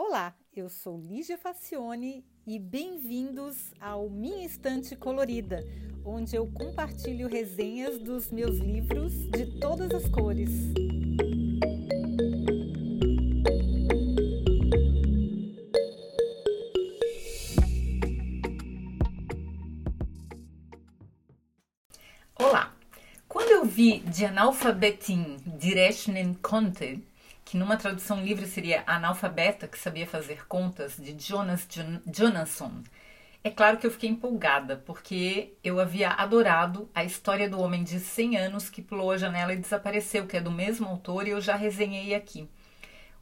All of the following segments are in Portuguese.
Olá, eu sou Lígia Facione e bem-vindos ao Minha Estante Colorida, onde eu compartilho resenhas dos meus livros de todas as cores. Olá! Quando eu vi de Analfabetin Direchnen Conte, que numa tradução livre seria Analfabeta que sabia fazer contas, de Jonas Jonasson. É claro que eu fiquei empolgada, porque eu havia adorado a história do homem de 100 anos que pulou a janela e desapareceu, que é do mesmo autor e eu já resenhei aqui.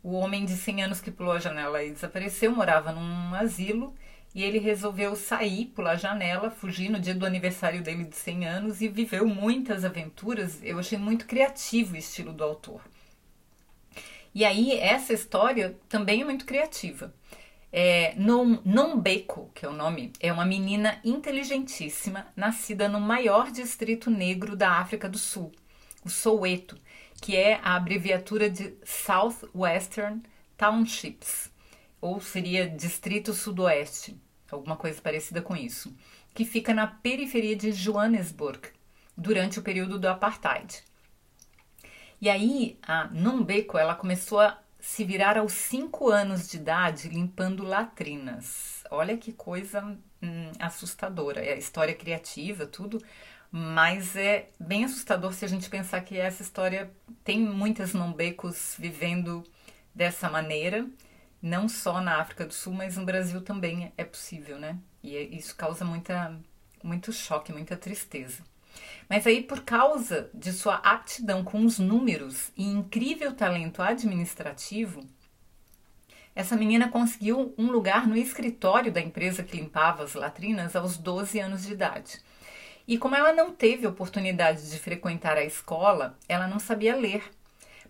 O homem de 100 anos que pulou a janela e desapareceu morava num asilo e ele resolveu sair, pular a janela, fugir no dia do aniversário dele de 100 anos e viveu muitas aventuras. Eu achei muito criativo o estilo do autor. E aí, essa história também é muito criativa. É, Nombeko, que é o nome, é uma menina inteligentíssima, nascida no maior distrito negro da África do Sul, o Soweto, que é a abreviatura de Southwestern Townships, ou seria Distrito Sudoeste, alguma coisa parecida com isso, que fica na periferia de Johannesburg, durante o período do Apartheid. E aí a Nombeko ela começou a se virar aos 5 anos de idade limpando latrinas. Olha que coisa hum, assustadora. É história criativa, tudo, mas é bem assustador se a gente pensar que essa história tem muitas Nombecos vivendo dessa maneira, não só na África do Sul, mas no Brasil também é possível, né? E é, isso causa muita, muito choque, muita tristeza. Mas aí, por causa de sua aptidão com os números e incrível talento administrativo, essa menina conseguiu um lugar no escritório da empresa que limpava as latrinas aos 12 anos de idade. E como ela não teve oportunidade de frequentar a escola, ela não sabia ler.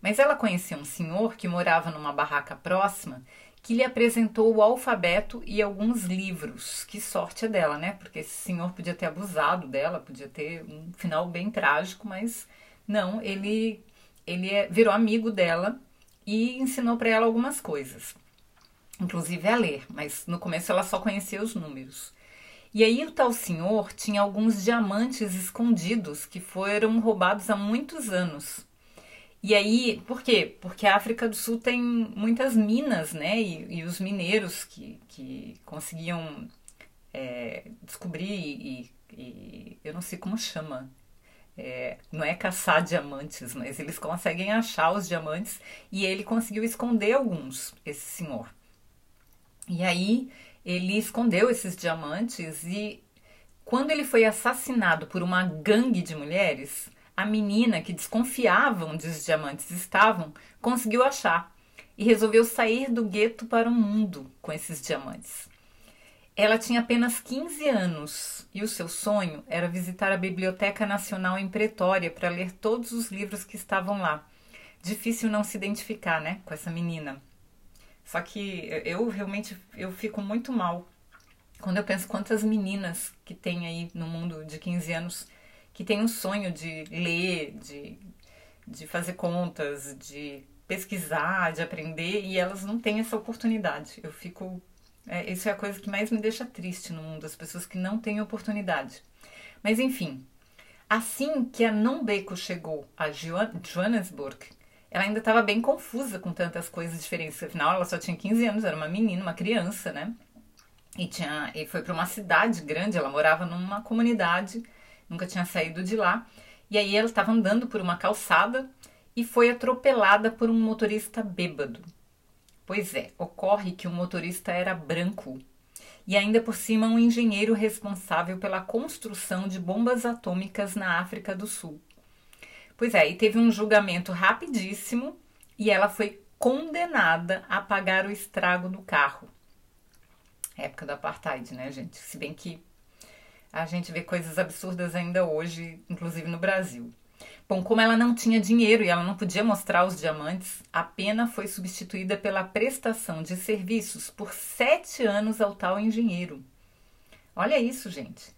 Mas ela conhecia um senhor que morava numa barraca próxima que lhe apresentou o alfabeto e alguns livros. Que sorte é dela, né? Porque esse senhor podia ter abusado dela, podia ter um final bem trágico, mas não, ele ele é, virou amigo dela e ensinou para ela algumas coisas, inclusive a ler, mas no começo ela só conhecia os números. E aí o tal senhor tinha alguns diamantes escondidos que foram roubados há muitos anos. E aí, por quê? Porque a África do Sul tem muitas minas, né? E, e os mineiros que, que conseguiam é, descobrir e, e, eu não sei como chama. É, não é caçar diamantes, mas eles conseguem achar os diamantes e ele conseguiu esconder alguns, esse senhor. E aí ele escondeu esses diamantes e quando ele foi assassinado por uma gangue de mulheres, a menina que desconfiava onde os diamantes estavam conseguiu achar e resolveu sair do gueto para o mundo com esses diamantes. Ela tinha apenas 15 anos e o seu sonho era visitar a Biblioteca Nacional em Pretória para ler todos os livros que estavam lá. Difícil não se identificar, né, com essa menina. Só que eu realmente eu fico muito mal quando eu penso quantas meninas que tem aí no mundo de 15 anos que tem um sonho de ler, de, de fazer contas, de pesquisar, de aprender, e elas não têm essa oportunidade. Eu fico. É, isso é a coisa que mais me deixa triste no mundo, as pessoas que não têm oportunidade. Mas enfim, assim que a Nombeko chegou a Johannesburg, ela ainda estava bem confusa com tantas coisas diferentes. Afinal, ela só tinha 15 anos, era uma menina, uma criança, né? E, tinha, e foi para uma cidade grande, ela morava numa comunidade nunca tinha saído de lá. E aí ela estava andando por uma calçada e foi atropelada por um motorista bêbado. Pois é, ocorre que o motorista era branco e ainda por cima um engenheiro responsável pela construção de bombas atômicas na África do Sul. Pois é, e teve um julgamento rapidíssimo e ela foi condenada a pagar o estrago do carro. Época do apartheid, né, gente? Se bem que a gente vê coisas absurdas ainda hoje, inclusive no Brasil. Bom, como ela não tinha dinheiro e ela não podia mostrar os diamantes, a pena foi substituída pela prestação de serviços por sete anos ao tal engenheiro. Olha isso, gente.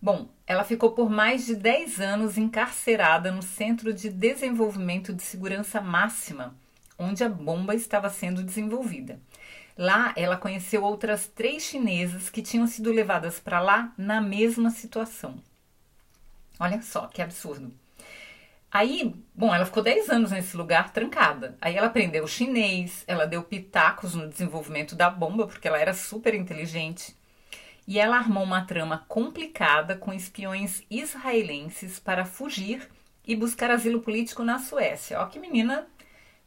Bom, ela ficou por mais de 10 anos encarcerada no Centro de Desenvolvimento de Segurança Máxima, onde a bomba estava sendo desenvolvida. Lá, ela conheceu outras três chinesas que tinham sido levadas para lá na mesma situação. Olha só que absurdo. Aí, bom, ela ficou 10 anos nesse lugar trancada. Aí ela aprendeu chinês, ela deu pitacos no desenvolvimento da bomba, porque ela era super inteligente. E ela armou uma trama complicada com espiões israelenses para fugir e buscar asilo político na Suécia. Ó, que menina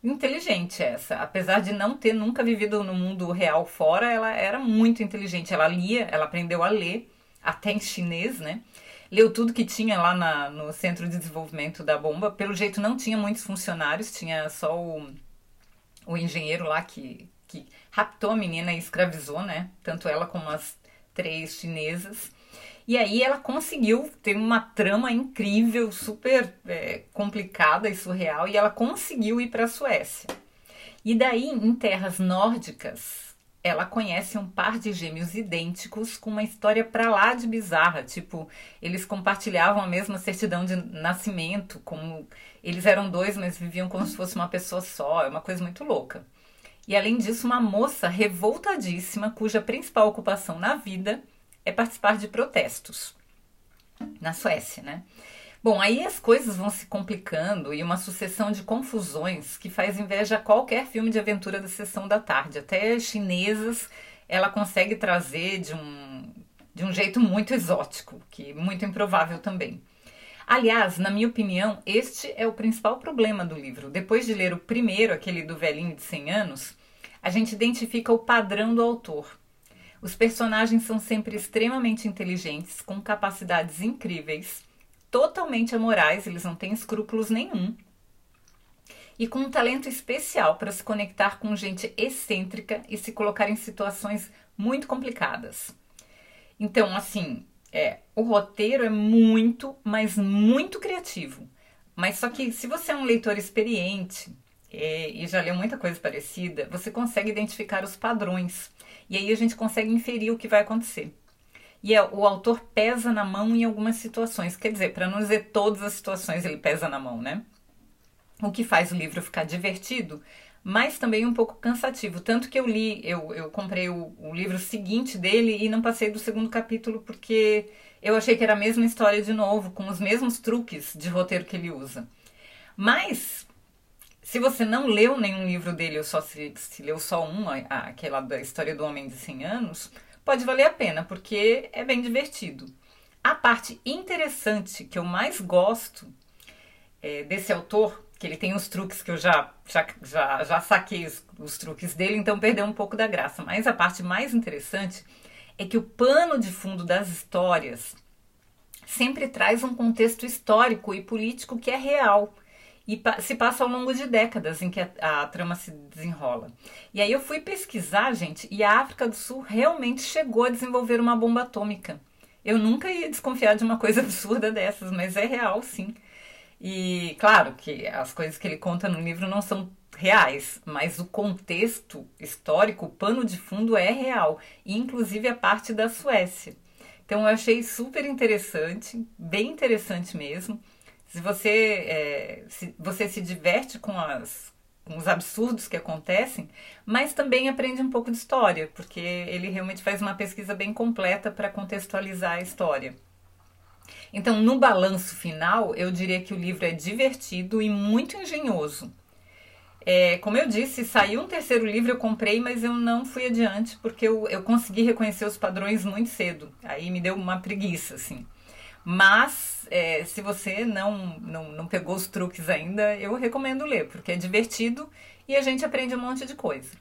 inteligente essa. Apesar de não ter nunca vivido no mundo real fora, ela era muito inteligente. Ela lia, ela aprendeu a ler, até em chinês, né? Leu tudo que tinha lá na, no Centro de Desenvolvimento da Bomba. Pelo jeito, não tinha muitos funcionários, tinha só o, o engenheiro lá que, que raptou a menina e escravizou, né? Tanto ela como as três chinesas. E aí ela conseguiu ter uma trama incrível, super é, complicada e surreal, e ela conseguiu ir para a Suécia. E daí, em terras nórdicas, ela conhece um par de gêmeos idênticos com uma história para lá de bizarra, tipo, eles compartilhavam a mesma certidão de nascimento, como eles eram dois, mas viviam como se fosse uma pessoa só, é uma coisa muito louca. E além disso, uma moça revoltadíssima, cuja principal ocupação na vida é participar de protestos na Suécia, né? Bom, aí as coisas vão se complicando e uma sucessão de confusões que faz inveja a qualquer filme de aventura da sessão da tarde. Até chinesas ela consegue trazer de um, de um jeito muito exótico, que muito improvável também. Aliás, na minha opinião, este é o principal problema do livro. Depois de ler o primeiro, aquele do velhinho de 100 anos, a gente identifica o padrão do autor. Os personagens são sempre extremamente inteligentes, com capacidades incríveis, totalmente amorais, eles não têm escrúpulos nenhum, e com um talento especial para se conectar com gente excêntrica e se colocar em situações muito complicadas. Então, assim, é, o roteiro é muito, mas muito criativo. Mas só que se você é um leitor experiente é, e já leu muita coisa parecida, você consegue identificar os padrões. E aí a gente consegue inferir o que vai acontecer. E é, o autor pesa na mão em algumas situações. Quer dizer, para não dizer todas as situações ele pesa na mão, né? O que faz o livro ficar divertido, mas também um pouco cansativo. Tanto que eu li, eu, eu comprei o, o livro seguinte dele e não passei do segundo capítulo porque eu achei que era a mesma história de novo, com os mesmos truques de roteiro que ele usa. Mas se você não leu nenhum livro dele ou só se, se leu só um, aquela da história do homem de 100 anos, pode valer a pena, porque é bem divertido. A parte interessante que eu mais gosto é, desse autor, que ele tem os truques que eu já, já, já, já saquei os, os truques dele, então perdeu um pouco da graça. Mas a parte mais interessante é que o pano de fundo das histórias sempre traz um contexto histórico e político que é real e se passa ao longo de décadas em que a, a, trama se desenrola. E aí eu fui pesquisar, gente, e a África do Sul realmente chegou a desenvolver uma bomba atômica. Eu nunca ia desconfiar de uma coisa absurda dessas, mas é real, sim. E claro que as coisas que ele conta no livro não são reais, mas o contexto histórico, o pano de fundo é real, inclusive a parte da Suécia. Então eu achei super interessante, bem interessante mesmo. Se você, é, se você se diverte com, as, com os absurdos que acontecem, mas também aprende um pouco de história, porque ele realmente faz uma pesquisa bem completa para contextualizar a história. Então, no balanço final, eu diria que o livro é divertido e muito engenhoso. É, como eu disse, saiu um terceiro livro, eu comprei, mas eu não fui adiante porque eu, eu consegui reconhecer os padrões muito cedo. Aí me deu uma preguiça, assim. Mas é, se você não, não, não pegou os truques ainda, eu recomendo ler, porque é divertido e a gente aprende um monte de coisa.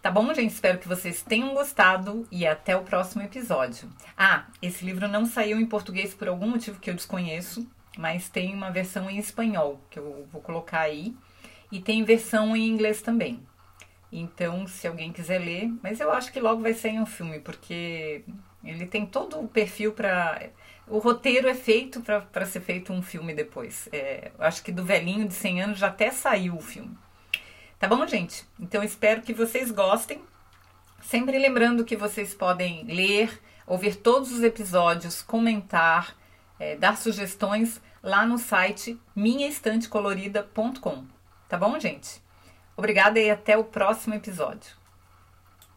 Tá bom, gente? Espero que vocês tenham gostado e até o próximo episódio. Ah, esse livro não saiu em português por algum motivo que eu desconheço, mas tem uma versão em espanhol que eu vou colocar aí e tem versão em inglês também. Então, se alguém quiser ler, mas eu acho que logo vai sair um filme, porque ele tem todo o perfil para o roteiro é feito para ser feito um filme depois. É, acho que do velhinho de 100 anos já até saiu o filme. Tá bom, gente? Então espero que vocês gostem. Sempre lembrando que vocês podem ler, ouvir todos os episódios, comentar, é, dar sugestões lá no site minhaestantecolorida.com. Tá bom, gente? Obrigada e até o próximo episódio.